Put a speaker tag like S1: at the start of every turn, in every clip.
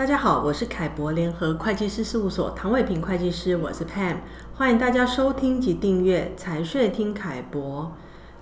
S1: 大家好，我是凯博联合会计师事务所唐伟平会计师，我是 Pam，欢迎大家收听及订阅财税听凯博。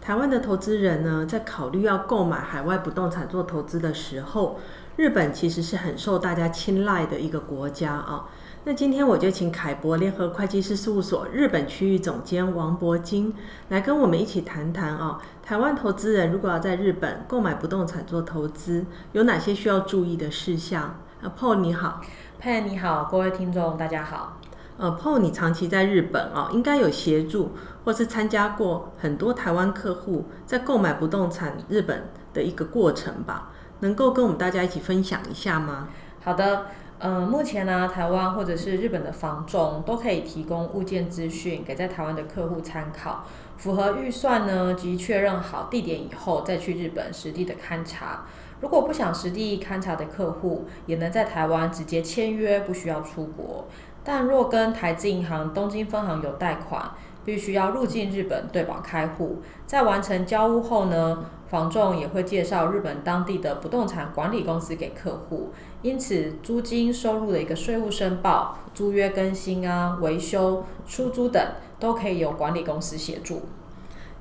S1: 台湾的投资人呢，在考虑要购买海外不动产做投资的时候，日本其实是很受大家青睐的一个国家啊。那今天我就请凯博联合会计师事务所日本区域总监王博金来跟我们一起谈谈啊，台湾投资人如果要在日本购买不动产做投资，有哪些需要注意的事项？啊，Paul 你好
S2: ，Pan 你好，各位听众大家好。
S1: 呃，Paul 你长期在日本哦，应该有协助或是参加过很多台湾客户在购买不动产日本的一个过程吧？能够跟我们大家一起分享一下吗？
S2: 好的，呃，目前呢，台湾或者是日本的房仲都可以提供物件资讯给在台湾的客户参考，符合预算呢及确认好地点以后再去日本实地的勘察。如果不想实地勘察的客户，也能在台湾直接签约，不需要出国。但若跟台资银行东京分行有贷款，必须要入境日本对保开户。在完成交屋后呢，房仲也会介绍日本当地的不动产管理公司给客户。因此，租金收入的一个税务申报、租约更新啊、维修、出租等，都可以由管理公司协助。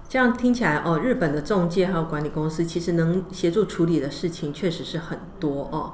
S1: 这样听起来哦，日本的中介还有管理公司其实能协助处理的事情确实是很多哦。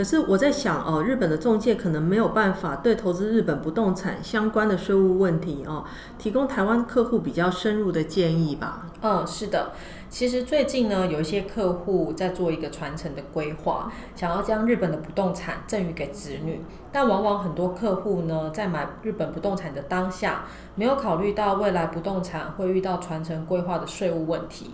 S1: 可是我在想哦，日本的中介可能没有办法对投资日本不动产相关的税务问题哦，提供台湾客户比较深入的建议吧？
S2: 嗯，是的。其实最近呢，有一些客户在做一个传承的规划，想要将日本的不动产赠与给子女，但往往很多客户呢，在买日本不动产的当下，没有考虑到未来不动产会遇到传承规划的税务问题。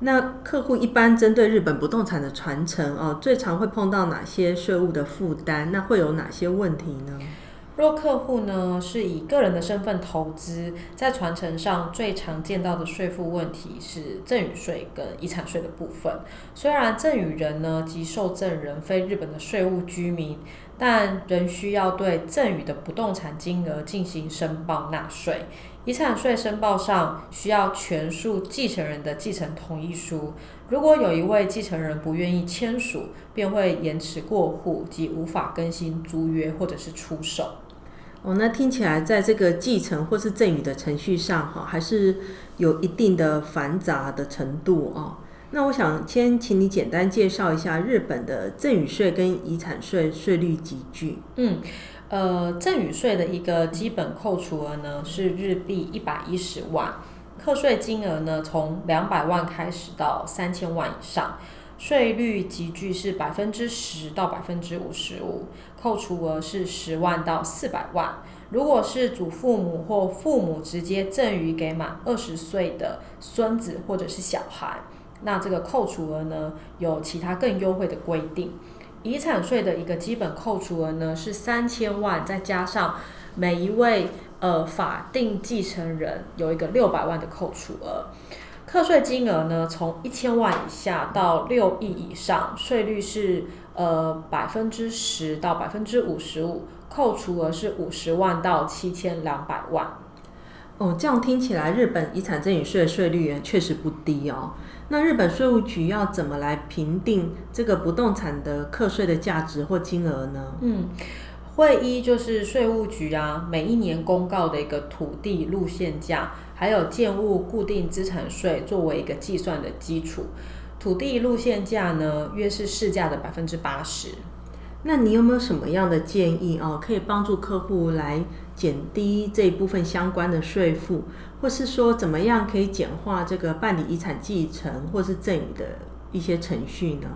S1: 那客户一般针对日本不动产的传承哦，最常会碰到哪些税务的负担？那会有哪些问题呢？
S2: 若客户呢是以个人的身份投资，在传承上最常见到的税负问题是赠与税跟遗产税的部分。虽然赠与人呢及受赠人非日本的税务居民，但仍需要对赠与的不动产金额进行申报纳税。遗产税申报上需要全数继承人的继承同意书，如果有一位继承人不愿意签署，便会延迟过户及无法更新租约或者是出售。
S1: 哦，那听起来在这个继承或是赠与的程序上，哈，还是有一定的繁杂的程度哦。那我想先请你简单介绍一下日本的赠与税跟遗产税税率集聚。
S2: 嗯。呃，赠与税的一个基本扣除额呢是日币一百一十万，课税金额呢从两百万开始到三千万以上，税率集聚是百分之十到百分之五十五，扣除额是十万到四百万。如果是祖父母或父母直接赠与给满二十岁的孙子或者是小孩，那这个扣除额呢有其他更优惠的规定。遗产税的一个基本扣除额呢是三千万，再加上每一位呃法定继承人有一个六百万的扣除额。课税金额呢从一千万以下到六亿以上，税率是呃百分之十到百分之五十五，扣除额是五十万到七千两百万。
S1: 哦，这样听起来日本遗产赠与税的税率也确实不低哦。那日本税务局要怎么来评定这个不动产的课税的价值或金额呢？
S2: 嗯，会依就是税务局啊每一年公告的一个土地路线价，还有建物固定资产税作为一个计算的基础。土地路线价呢，约是市价的百分之八十。
S1: 那你有没有什么样的建议哦，可以帮助客户来减低这一部分相关的税负，或是说怎么样可以简化这个办理遗产继承或是赠与的一些程序呢？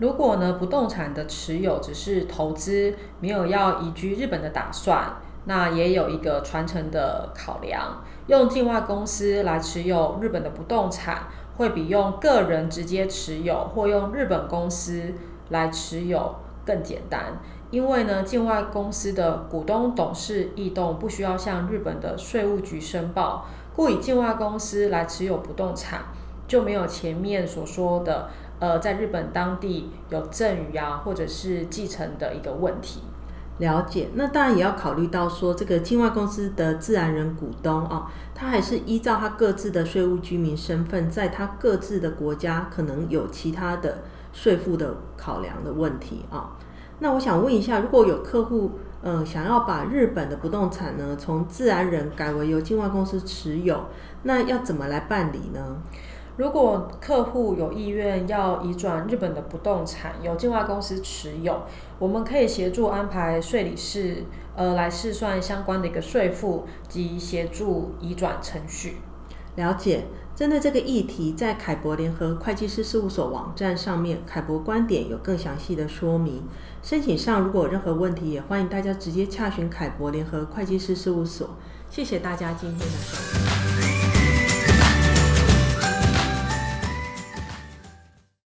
S2: 如果呢，不动产的持有只是投资，没有要移居日本的打算，那也有一个传承的考量，用境外公司来持有日本的不动产，会比用个人直接持有或用日本公司来持有更简单，因为呢，境外公司的股东董事异动不需要向日本的税务局申报，故以境外公司来持有不动产，就没有前面所说的，呃，在日本当地有赠与啊，或者是继承的一个问题。
S1: 了解，那当然也要考虑到说，这个境外公司的自然人股东啊，他还是依照他各自的税务居民身份，在他各自的国家可能有其他的。税负的考量的问题啊，那我想问一下，如果有客户呃想要把日本的不动产呢从自然人改为由境外公司持有，那要怎么来办理呢？
S2: 如果客户有意愿要移转日本的不动产，由境外公司持有，我们可以协助安排税理士，呃，来试算相关的一个税负及协助移转程序。
S1: 了解，针对这个议题，在凯博联合会计师事务所网站上面，凯博观点有更详细的说明。申请上如果有任何问题，也欢迎大家直接洽询凯博联合会计师事务所。谢谢大家今天的收。